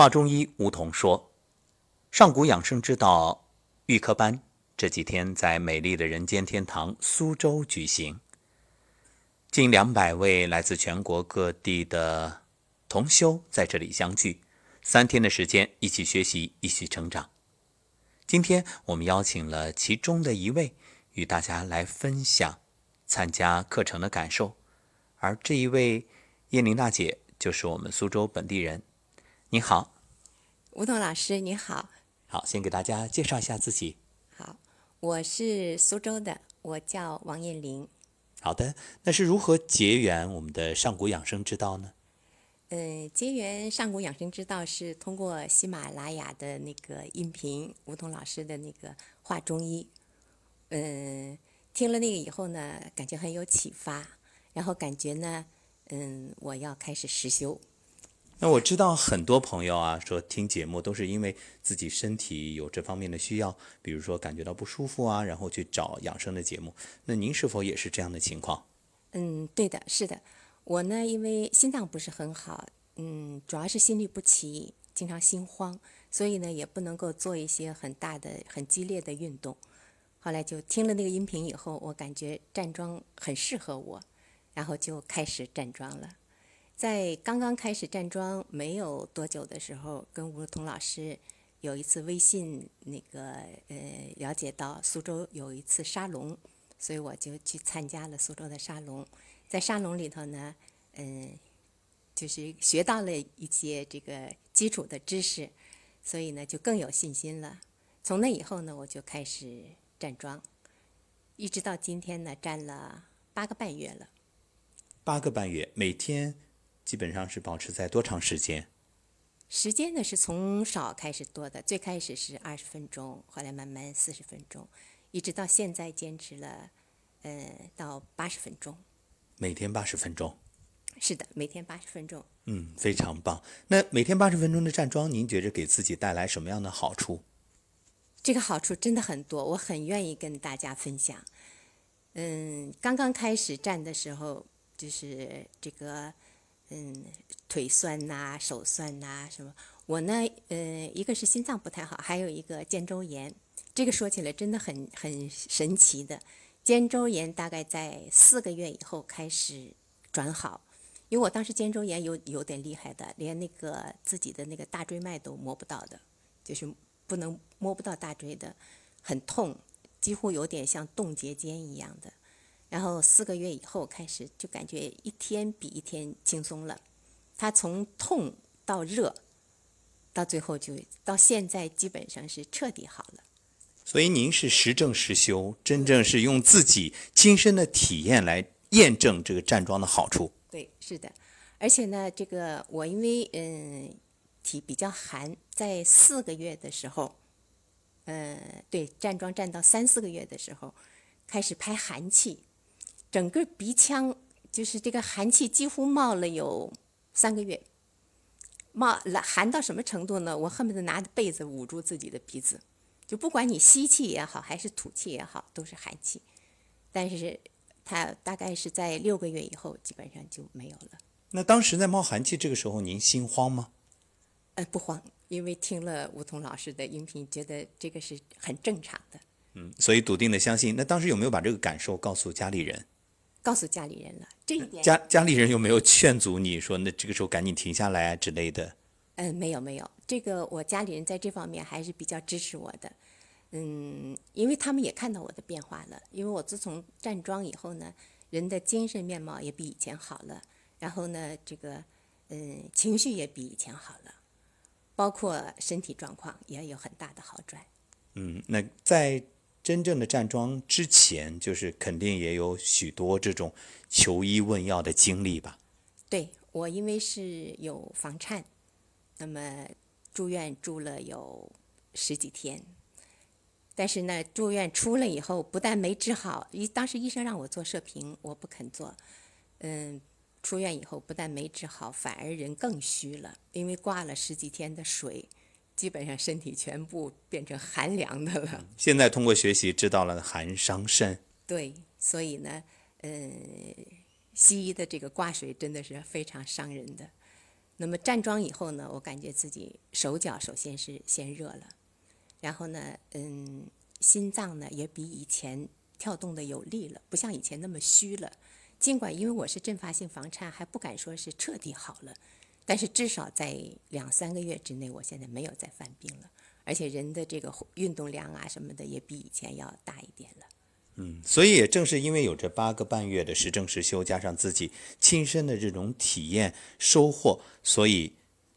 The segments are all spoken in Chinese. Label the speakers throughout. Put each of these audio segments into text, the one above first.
Speaker 1: 华中医吴桐说：“上古养生之道预科班这几天在美丽的人间天堂苏州举行，近两百位来自全国各地的同修在这里相聚，三天的时间一起学习，一起成长。今天我们邀请了其中的一位，与大家来分享参加课程的感受。而这一位叶玲大姐就是我们苏州本地人。你好，
Speaker 2: 吴桐老师，你好。
Speaker 1: 好，先给大家介绍一下自己。
Speaker 2: 好，我是苏州的，我叫王艳玲。
Speaker 1: 好的，那是如何结缘我们的上古养生之道呢？
Speaker 2: 嗯，结缘上古养生之道是通过喜马拉雅的那个音频，吴桐老师的那个画中医。嗯，听了那个以后呢，感觉很有启发，然后感觉呢，嗯，我要开始实修。
Speaker 1: 那我知道很多朋友啊，说听节目都是因为自己身体有这方面的需要，比如说感觉到不舒服啊，然后去找养生的节目。那您是否也是这样的情况？
Speaker 2: 嗯，对的，是的。我呢，因为心脏不是很好，嗯，主要是心律不齐，经常心慌，所以呢，也不能够做一些很大的、很激烈的运动。后来就听了那个音频以后，我感觉站桩很适合我，然后就开始站桩了。在刚刚开始站桩没有多久的时候，跟吴桐老师有一次微信那个呃了解到苏州有一次沙龙，所以我就去参加了苏州的沙龙。在沙龙里头呢，嗯，就是学到了一些这个基础的知识，所以呢就更有信心了。从那以后呢，我就开始站桩，一直到今天呢，站了八个半月了。
Speaker 1: 八个半月，每天。基本上是保持在多长时间？
Speaker 2: 时间呢是从少开始多的，最开始是二十分钟，后来慢慢四十分钟，一直到现在坚持了，呃，到八十分钟。
Speaker 1: 每天八十分钟。
Speaker 2: 是的，每天八十分钟。
Speaker 1: 嗯，非常棒。那每天八十分钟的站桩，您觉着给自己带来什么样的好处？
Speaker 2: 这个好处真的很多，我很愿意跟大家分享。嗯，刚刚开始站的时候，就是这个。嗯，腿酸呐，手酸呐，什么？我呢，呃，一个是心脏不太好，还有一个肩周炎。这个说起来真的很很神奇的，肩周炎大概在四个月以后开始转好。因为我当时肩周炎有有点厉害的，连那个自己的那个大椎脉都摸不到的，就是不能摸不到大椎的，很痛，几乎有点像冻结肩一样的。然后四个月以后开始，就感觉一天比一天轻松了。他从痛到热，到最后就到现在基本上是彻底好了。
Speaker 1: 所以您是实证实修，真正是用自己亲身的体验来验证这个站桩的好处。
Speaker 2: 对，是的。而且呢，这个我因为嗯体比较寒，在四个月的时候，嗯，对站桩站到三四个月的时候，开始排寒气。整个鼻腔就是这个寒气几乎冒了有三个月，冒了寒到什么程度呢？我恨不得拿着被子捂住自己的鼻子，就不管你吸气也好，还是吐气也好，都是寒气。但是它大概是在六个月以后，基本上就没有了。
Speaker 1: 那当时在冒寒气，这个时候您心慌吗？
Speaker 2: 呃，不慌，因为听了吴桐老师的音频，觉得这个是很正常的。
Speaker 1: 嗯，所以笃定的相信。那当时有没有把这个感受告诉家里人？
Speaker 2: 告诉家里人了，这一点
Speaker 1: 家家里人有没有劝阻你说那这个时候赶紧停下来啊之类的？
Speaker 2: 嗯，没有没有，这个我家里人在这方面还是比较支持我的，嗯，因为他们也看到我的变化了，因为我自从站桩以后呢，人的精神面貌也比以前好了，然后呢，这个嗯情绪也比以前好了，包括身体状况也有很大的好转。
Speaker 1: 嗯，那在。真正的站桩之前，就是肯定也有许多这种求医问药的经历吧？
Speaker 2: 对我，因为是有房颤，那么住院住了有十几天，但是呢，住院出了以后，不但没治好，医当时医生让我做射频，我不肯做。嗯，出院以后不但没治好，反而人更虚了，因为挂了十几天的水。基本上身体全部变成寒凉的了。
Speaker 1: 现在通过学习知道了寒伤肾。
Speaker 2: 对，所以呢，呃，西医的这个挂水真的是非常伤人的。那么站桩以后呢，我感觉自己手脚首先是先热了，然后呢，嗯，心脏呢也比以前跳动的有力了，不像以前那么虚了。尽管因为我是阵发性房颤，还不敢说是彻底好了，但是至少在两三个月之内，我现在没有再犯病了，而且人的这个运动量啊什么的也比以前要大一点了。
Speaker 1: 嗯，所以也正是因为有这八个半月的实证实修，加上自己亲身的这种体验收获，所以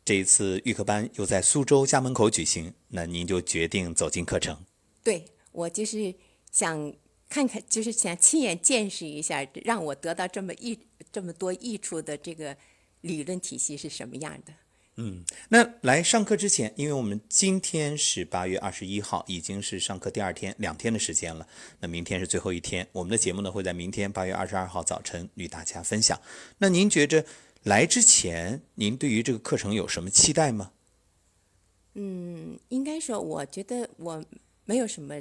Speaker 1: 这一次预科班又在苏州家门口举行，那您就决定走进课程。
Speaker 2: 对我就是想看看，就是想亲眼见识一下，让我得到这么益这么多益处的这个理论体系是什么样的。
Speaker 1: 嗯，那来上课之前，因为我们今天是八月二十一号，已经是上课第二天，两天的时间了。那明天是最后一天，我们的节目呢会在明天八月二十二号早晨与大家分享。那您觉着来之前，您对于这个课程有什么期待吗？
Speaker 2: 嗯，应该说，我觉得我没有什么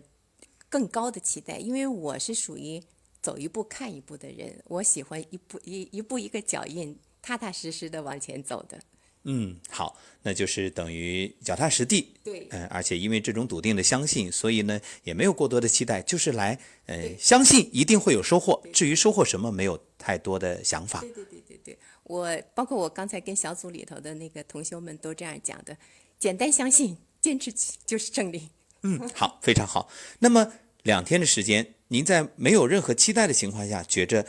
Speaker 2: 更高的期待，因为我是属于走一步看一步的人，我喜欢一步一一步一个脚印，踏踏实实的往前走的。
Speaker 1: 嗯，好，那就是等于脚踏实地。
Speaker 2: 对，
Speaker 1: 嗯、而且因为这种笃定的相信，所以呢也没有过多的期待，就是来，呃，相信一定会有收获。至于收获什么，没有太多的想法。
Speaker 2: 对对对对对，我包括我刚才跟小组里头的那个同学们都这样讲的，简单相信，坚持就是胜利。
Speaker 1: 嗯，好，非常好。那么两天的时间，您在没有任何期待的情况下，觉着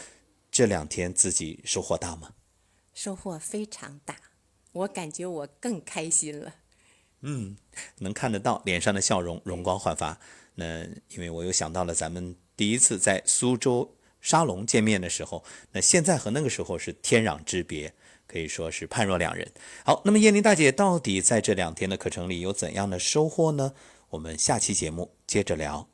Speaker 1: 这两天自己收获大吗？
Speaker 2: 收获非常大，我感觉我更开心了。
Speaker 1: 嗯，能看得到脸上的笑容，容光焕发。那因为我又想到了咱们第一次在苏州沙龙见面的时候，那现在和那个时候是天壤之别，可以说是判若两人。好，那么燕玲大姐到底在这两天的课程里有怎样的收获呢？我们下期节目接着聊。